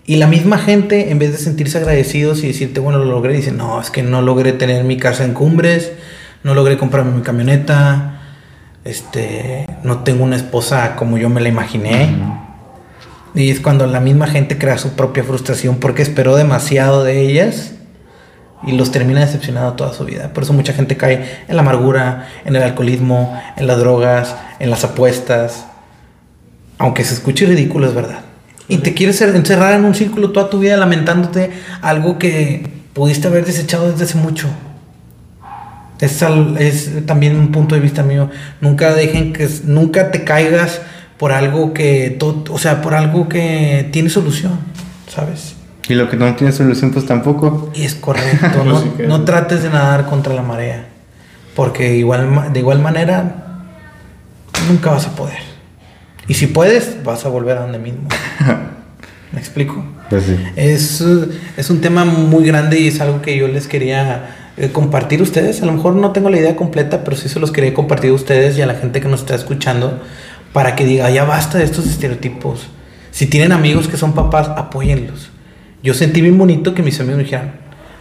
Y la misma gente, en vez de sentirse agradecidos y decirte, bueno, lo logré, dice, no, es que no logré tener mi casa en Cumbres, no logré comprarme mi camioneta, este, no tengo una esposa como yo me la imaginé. Y es cuando la misma gente crea su propia frustración porque esperó demasiado de ellas y los termina decepcionado toda su vida. Por eso mucha gente cae en la amargura, en el alcoholismo, en las drogas, en las apuestas. Aunque se escuche ridículo, es verdad. Y te quieres encerrar en un círculo toda tu vida lamentándote algo que pudiste haber desechado desde hace mucho. Es, al- es también un punto de vista mío. Nunca dejen que nunca te caigas por algo que to- o sea, por algo que tiene solución, ¿sabes? Y lo que no tiene solución, pues tampoco. Y es correcto, *laughs* no, no trates de nadar contra la marea, porque igual de igual manera nunca vas a poder. Y si puedes, vas a volver a donde mismo. *laughs* ¿Me explico? Pues sí. Es, es un tema muy grande y es algo que yo les quería eh, compartir a ustedes. A lo mejor no tengo la idea completa, pero sí se los quería compartir a ustedes y a la gente que nos está escuchando para que diga, ya basta de estos estereotipos. Si tienen amigos que son papás, apóyenlos. Yo sentí bien bonito que mis amigos me dijeran,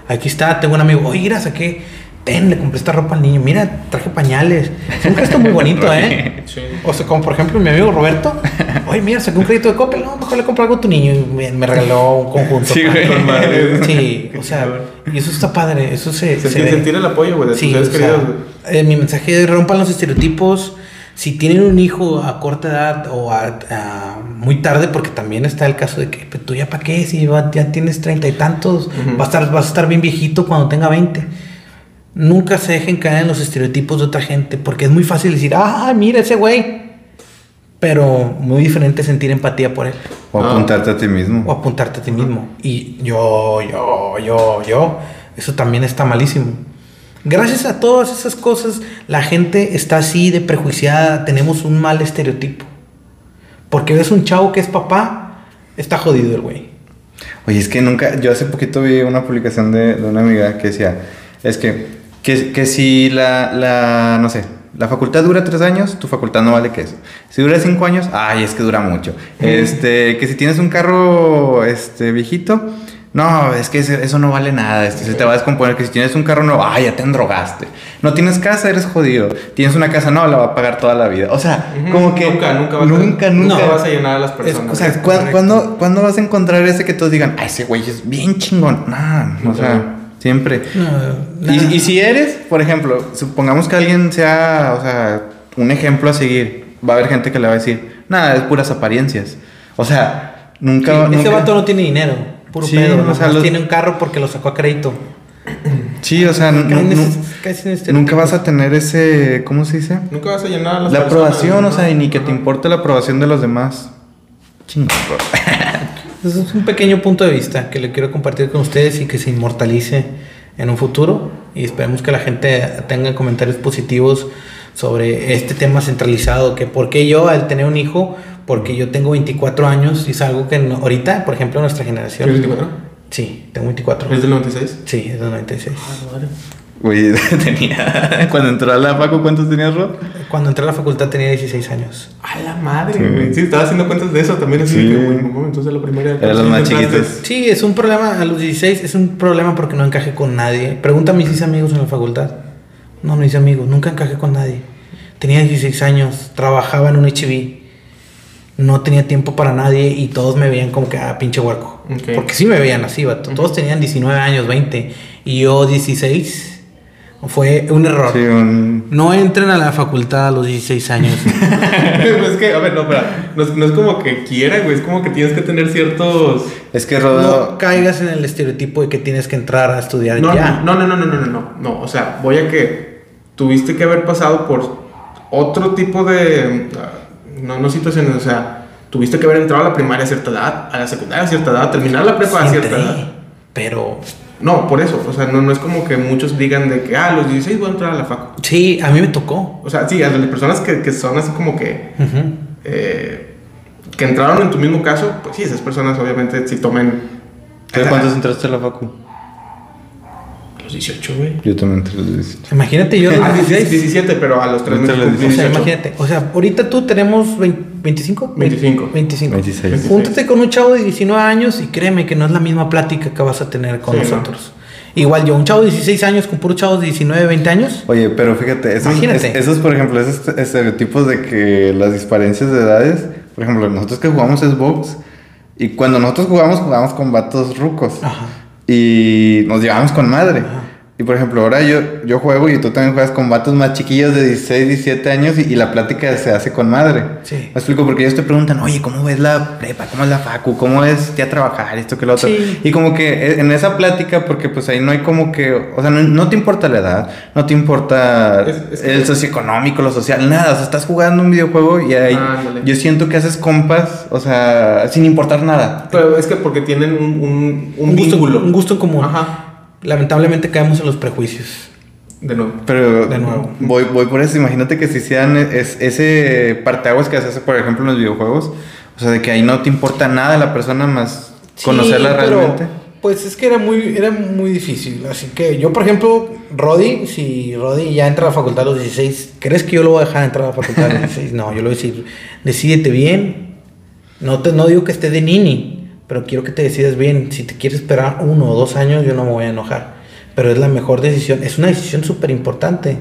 aquí está, tengo un amigo, oye, mira, saqué, ten, le compré esta ropa al niño, mira, traje pañales. Es un gesto muy bonito, ¿eh? *laughs* Sí. O sea, como por ejemplo mi amigo Roberto. Oye, mira, saqué un crédito de Coppel. No, mejor le compro algo a tu niño. Y me, me regaló un conjunto. Sí, güey. Madre. Sí, o sea, y eso está padre. Eso se. se Sentir, ve. sentir el apoyo, güey, de Sí, tus o seres sea, queridos, güey. eh, mi mensaje es rompan los estereotipos. Si tienen un hijo a corta edad o a, a muy tarde, porque también está el caso de que pues, tú ya para qué, si va- ya tienes treinta y tantos, vas, a estar, vas a estar bien viejito cuando tenga 20. Nunca se dejen caer en los estereotipos de otra gente, porque es muy fácil decir, ah, mira ese güey. Pero muy diferente sentir empatía por él O Ah. apuntarte a ti o mismo. apuntarte a ti mismo. Y yo, yo, yo, yo, eso también está malísimo. Gracias a todas esas cosas, la gente está así de prejuiciada, tenemos un mal estereotipo. Porque ves un chavo que es papá, está jodido el güey. Oye, es que nunca. Yo hace poquito vi una publicación de, de una amiga que decía: Es que, que, que si la, la. No sé. La facultad dura tres años, tu facultad no vale que eso. Si dura cinco años, ay, es que dura mucho. Este, que si tienes un carro este, viejito, no, es que ese- eso no vale nada. Este, se te va a descomponer. Que si tienes un carro nuevo, ay, ya te endrogaste. No tienes casa, eres jodido. Tienes una casa, no, la va a pagar toda la vida. O sea, como que. Nunca, nunca vas a- nunca, nunca nunca vas a llenar a las es- personas. o sea, Es ¿cuán- correcto. ¿cuándo, cuándo vas a encontrar ese que todos digan, ah, ese güey es bien chingón? Nah, o sea, siempre. No, Y, nada. y si eres, por ejemplo, supongamos que alguien sea, o sea, un ejemplo a seguir, va a haber gente que le va a decir, nada, es puras apariencias. O sea, nunca. Sí, ese nunca- vato no tiene dinero, puro Sí, pedo. o nomás sea, los- tiene un carro porque lo sacó a crédito. Sí, o sea, este- nunca vas a tener ese, ¿cómo se dice? Nunca vas a llenar a las La personas, aprobación, ¿no? o sea, y ni que te importe la aprobación de los demás. Chingón. *laughs* Es un pequeño punto de vista que le quiero compartir con ustedes y que se inmortalice en un futuro. Y esperemos que la gente tenga comentarios positivos sobre este tema centralizado. Que por qué yo al tener un hijo, porque yo tengo 24 años y es algo que no- ahorita, por ejemplo, nuestra generación... ¿Tienes 24? Sí, tengo 24. ¿Es del 96? Sí, es del 96. Güey, *laughs* tenía. Cuando entró a la Paco, ¿cuántos tenías, Rod? Cuando entré a la facultad tenía 16 años. A la madre, Sí. güey. Sí, estaba haciendo cuentas de eso también. Así Sí. que, güey, no, entonces la primaria. Eran los más chiquitos. Sí, es un problema, a los 16 es un problema porque no encajé con nadie. Pregunta a mis 6 amigos en la facultad. No, no hice amigos, nunca encajé con nadie. Tenía 16 años, trabajaba en un HIV. No tenía tiempo para nadie y todos me veían como que, ah, pinche huerco. Porque sí me veían así, vato. Todos tenían 19 años, 20. Y yo 16. Fue un error. Sí, un. No entren a la facultad a los 16 años. *laughs* es que, a ver, no, espera. No es, no es como que quiera, güey. Es como que tienes que tener ciertos. Es que Rod. no caigas en el estereotipo de que tienes que entrar a estudiar No, ya. no, no, no, no, no, no, no. No, o sea, voy a que tuviste que haber pasado por otro tipo de. No, no situaciones, o sea, tuviste que haber entrado a la primaria a cierta edad, a la secundaria a cierta edad, terminar la prepa a Sí cierta entré, edad. Pero No, por eso, o sea, no, no es como que muchos digan de que, ah, a los 16 voy a entrar a la facu. sí, a mí me tocó. O sea, sí, a las personas que, que son así como que. Ujú. eh, que entraron en tu mismo caso, pues sí, esas personas obviamente sí tomen. ¿Pero cuántos entraste a la Facu? Los 18, güey. Yo también entré a los 18. Imagínate yo a los Ah, 16. 17, pero a los 3 meses O sea, 18. imagínate. O sea, ahorita tú tenemos 20 25. 25. 25. 26. Júntate con un chavo de 19 años y créeme que no es la misma plática que vas a tener con Sí, nosotros. Igual yo, un chavo de 16 años con puros chavos de 19, 20 años. Oye, pero fíjate, esos, Imagínate. es- esos, por ejemplo, esos estereotipos de que las diferencias de edades, por ejemplo, nosotros que jugamos Xbox, y cuando nosotros jugamos, jugamos con vatos rucos. Ajá. Y nos llevamos con madre. Ajá. Y por ejemplo, ahora yo, yo juego y tú también juegas con vatos más chiquillos de 16, 17 años y, y la plática se hace con madre. Sí. Me explico, porque ellos te preguntan, oye, ¿cómo ves la prepa? ¿Cómo es la facu? ¿Cómo es ya trabajar? Esto que lo otro. Sí. Y como que eh, en esa plática, porque pues ahí no hay como que, o sea, no, no te importa la edad, no te importa Es- es que- el socioeconómico, lo social, nada. O sea, estás jugando un videojuego y ahí Ándale. yo siento que haces compas, o sea, sin importar nada. Pero es que porque tienen un, un, un Un gusto, vínculo. un gusto en común. Ajá. Lamentablemente caemos en los prejuicios. De nuevo. Pero De nuevo. Voy, voy por eso. Imagínate que si sean es, ese parteaguas que se hace, por ejemplo, en los videojuegos. O sea, de que ahí no te importa nada la persona más conocerla Sí, pero, realmente. Pues es que era muy, era muy difícil. Así que yo, por ejemplo, Rodi, si Rodi ya entra a la facultad a los 16, ¿crees que yo lo voy a dejar entrar a la facultad a los 16? *laughs* No, yo le voy a decir, decídete bien. No, te, no digo que esté de nini, pero quiero que te decidas bien. Si te quieres esperar uno o dos años, yo no me voy a enojar. Pero es la mejor decisión. Es una decisión súper importante.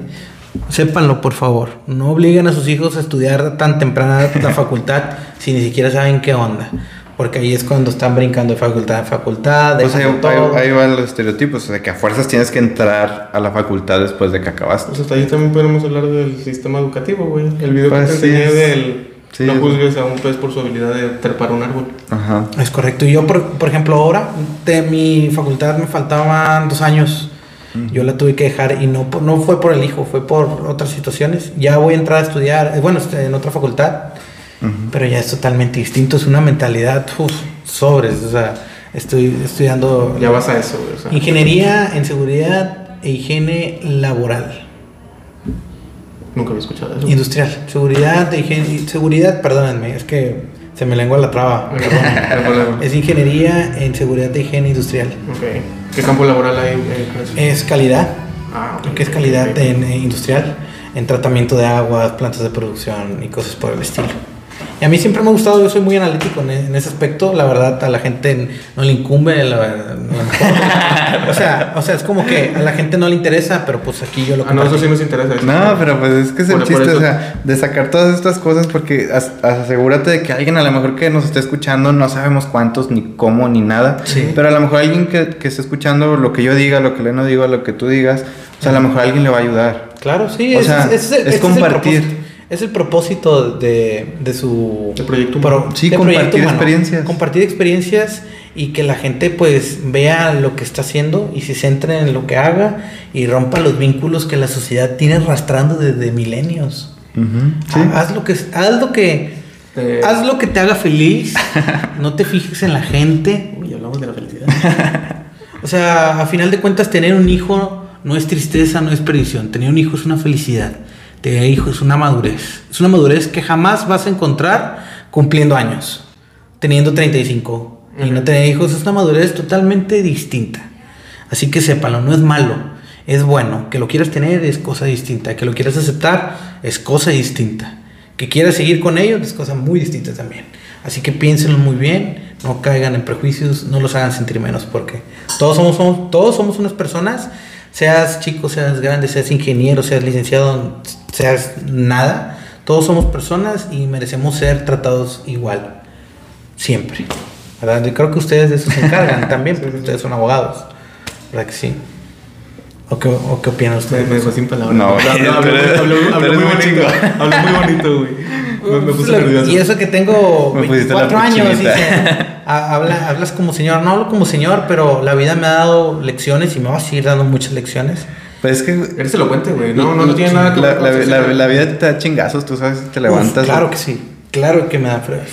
Sépanlo, por favor. No obliguen a sus hijos a estudiar tan temprana la *laughs* facultad si ni siquiera saben qué onda. Porque ahí es cuando están brincando de facultad en facultad. Pues ahí, dejando ahí- todo. ahí van los estereotipos. O sea, que a fuerzas tienes que entrar a la facultad después de que acabaste. Pues hasta ahí también podemos hablar del sistema educativo, güey. El video Pues que te sí, enseñé es- del sí, no es- juzgues a un pez por su habilidad de trepar un árbol. Ajá. Es correcto. Y yo, por, por ejemplo, ahora de mi facultad me faltaban dos años. Yo la tuve que dejar y no, por- no fue por el hijo, fue por otras situaciones. Ya voy a entrar a estudiar, eh, bueno, este, en otra facultad, pero ya es totalmente distinto. Es una mentalidad, uf, sobres. O sea, estoy estudiando Ya vas a eso, güey. O sea, ingeniería en seguridad e higiene laboral. Nunca había escuchado eso. Industrial. Seguridad, e higiene, seguridad, perdónenme, es que se me lengua la traba. Es ingeniería en seguridad de higiene industrial. Ok. ¿Qué campo laboral hay eh? Es calidad, Ah, ok, lo que es calidad en eh, industrial, en tratamiento de aguas, plantas de producción y cosas por el estilo. Y a mí siempre me ha gustado, yo soy muy analítico en, en ese aspecto, la verdad a la gente no le incumbe, la verdad, no- o, sea, o sea, es como que a la gente no le interesa, pero pues aquí yo lo Ah, no, eso sí nos interesa. eso. No, pero pues es que es el Por- chiste, o sea, de sacar todas estas cosas porque as- asegúrate de que alguien a lo mejor que nos esté escuchando, no sabemos cuántos, ni cómo, ni nada, Sí. pero a lo mejor alguien que, que esté escuchando lo que yo diga, lo que Leno diga, lo que tú digas, o sea, a lo mejor alguien le va a ayudar. Claro, sí, O sea, ese ese es ese el compartir. Es el propósito de, de su De proyecto humano. pro- Sí, de compartir proyecto humano. experiencias. Compartir experiencias y que la gente pues vea lo que está haciendo y se centre en lo que haga y rompa los vínculos que la sociedad tiene arrastrando desde milenios. Sí. Ha- Haz lo que haz lo que Eh, haz lo que te haga feliz. no te fijes en la gente. Uy, hablamos de la felicidad. O sea, a final de cuentas, tener un hijo no es tristeza, no es perdición. Tener un hijo es una felicidad. Tener hijo es una madurez. Es una madurez que jamás vas a encontrar cumpliendo años, teniendo 35 y no tener hijos, es una madurez totalmente distinta. Así que sépalo, no es malo, es bueno. Que lo quieras tener es cosa distinta, que lo quieras aceptar es cosa distinta. Que quieras seguir con ellos es cosa muy distinta también. Así que piénsenlo muy bien, no caigan en prejuicios, no los hagan sentir menos, porque todos somos, somos- todos somos unas personas, seas chico, seas grande, seas ingeniero, seas licenciado, seas nada, todos somos personas y merecemos ser tratados igual, siempre. ¿verdad? Yo creo que ustedes de eso se encargan *laughs* también, porque ustedes son abogados, ¿verdad que sí? ¿O qué, o qué opinan ustedes? me dejó sin palabras. No, *laughs* habló, muy bonito. Habló muy bonito, güey. Me, me puse nervioso. Y eso que tengo Me pusiste la 24 años, ha- habla- hablas como señor. No hablo como señor, pero la vida me ha dado lecciones y me va a seguir dando muchas lecciones. Pues es que Eres elocuente, güey. No, no, no tiene nada que la, ver la, la la, sociedad. la vida te da chingazos, tú sabes, te levantas. Uf, claro que sí, claro que me da pruebas.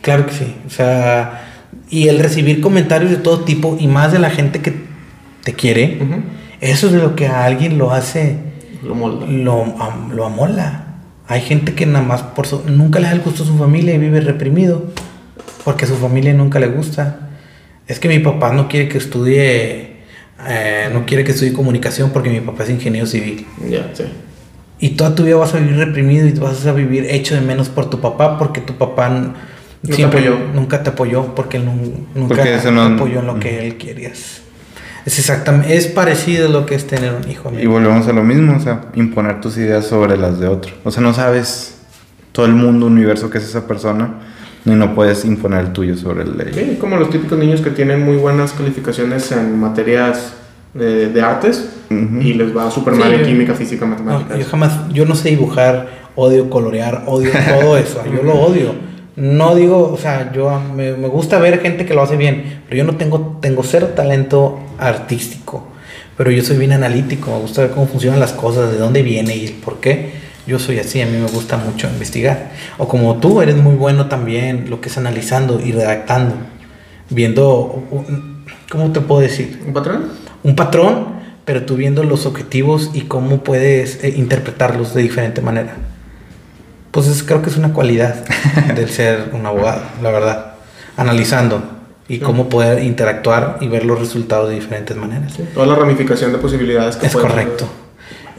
Claro que sí. O sea, y el recibir comentarios de todo tipo y más de la gente que te quiere, eso es lo que a alguien lo hace, Lo molda. lo amola. Hay gente que nada más por su- nunca le da el gusto a su familia y vive reprimido porque a su familia nunca le gusta. Es que mi papá no quiere que estudie, eh, no quiere que estudie comunicación porque mi papá es ingeniero civil. Ya, sí. Y toda tu vida vas a vivir reprimido y vas a vivir hecho de menos por tu papá porque tu papá n- te siempre apoyó. nunca te apoyó porque él nun- nunca Porque te no- apoyó en lo que él querías. Es exactamente, es parecido a lo que es tener un hijo. Y volvemos a lo mismo, o sea, imponer tus ideas sobre las de otro. O sea, no sabes todo el mundo, universo que es esa persona, y no puedes imponer el tuyo sobre el de. Sí, como los típicos niños que tienen muy buenas calificaciones en materias de, de artes y les va súper Sí, mal en yo- química, física, No, matemáticas. yo jamás, yo no sé dibujar, odio colorear, odio *laughs* todo eso, yo lo odio. No digo, o sea, yo me, me gusta ver gente que lo hace bien, pero yo no tengo, tengo cero talento artístico, pero yo soy bien analítico, me gusta ver cómo funcionan las cosas, de dónde viene y el por qué. Yo soy así, a mí me gusta mucho investigar. O como tú eres muy bueno también, lo que es analizando y redactando, viendo, un- ¿cómo te puedo decir? ¿Un patrón? un patrón, pero tú viendo los objetivos y cómo puedes eh, interpretarlos de diferente manera. Pues es- creo que es una cualidad *laughs* del ser un abogado, la verdad. Analizando y cómo poder interactuar y ver los resultados de diferentes maneras. Toda la ramificación de posibilidades que Es puede- correcto.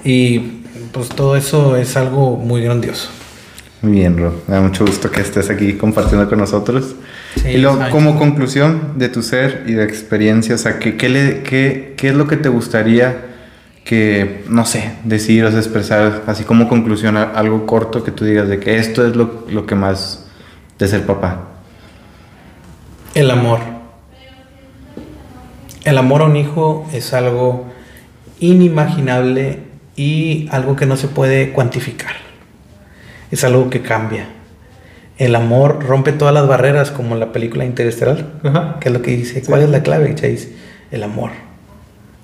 Y pues todo eso es algo muy grandioso. Muy bien, Ro. Me da mucho gusto que estés aquí compartiendo con nosotros. Sí, y luego, como conclusión de tu ser y de experiencia, o sea, ¿qué, qué, le- qué- qué es lo que te gustaría que, no sé, decir o sea, expresar, así como conclusión, algo corto que tú digas de que esto es lo, lo que más de ser papá? El amor. El amor a un hijo es algo inimaginable y algo que no se puede cuantificar. Es algo que cambia. El amor rompe todas las barreras como en la película Interestelar, Ajá. que es lo que dice. ¿Cuál es la clave, Chase? El amor.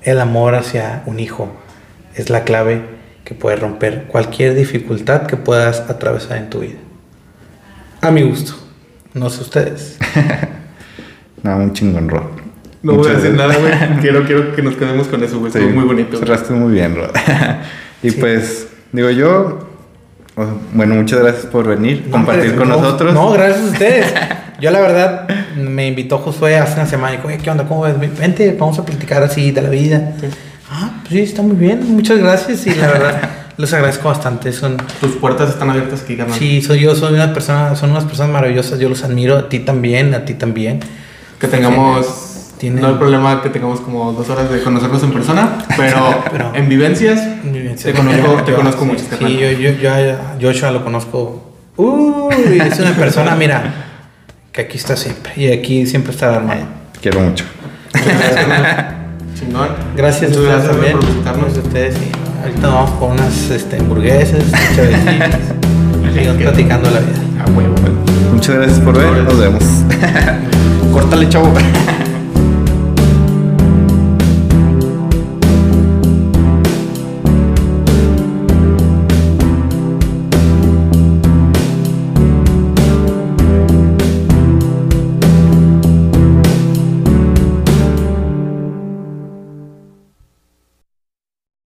El amor hacia un hijo es la clave que puede romper cualquier dificultad que puedas atravesar en tu vida. A mi gusto. No sé ustedes. *laughs* No, un chingón, Ro. No voy a Muchas decir nada, güey. Quiero, quiero que nos quedemos con eso, güey. Sí, Estuvo muy bonito. Cerraste muy bien, Ro. *laughs* y Sí. pues, digo yo, bueno, muchas gracias por venir, compartir hombre, con no, nosotros. No, gracias a *laughs* ustedes. Yo la verdad me invitó Josué hace una semana y dijo, "Oye, ¿qué onda? ¿Cómo ves? Vente, vamos a platicar así de la vida. Ah, pues sí, está muy bien. Muchas gracias y la verdad *laughs* les agradezco bastante. Son, Tus puertas están abiertas aquí, carnal. sí, soy yo, soy una persona, son unas personas maravillosas. Yo los admiro, a ti también, a ti también. Que tengamos. Tienen- No hay problema que tengamos como dos horas de conocernos en persona, *laughs* pero, Pero- en vivencias. Te conozco, *laughs* te conozco mucho, Sí, yo, yo, yo a Joshua lo conozco. Uy, es una persona, mira, que aquí está siempre. Y aquí siempre está hermano. Quiero mucho. *laughs* Chingón. Gracias a Muchas gracias también. por visitarnos. Ustedes. Y ahorita nos vamos por unas este, hamburguesas, chavecitas. Sigamos platicando la vida. A huevo. Muchas gracias por ver. Nos vemos. Córtale, chavo.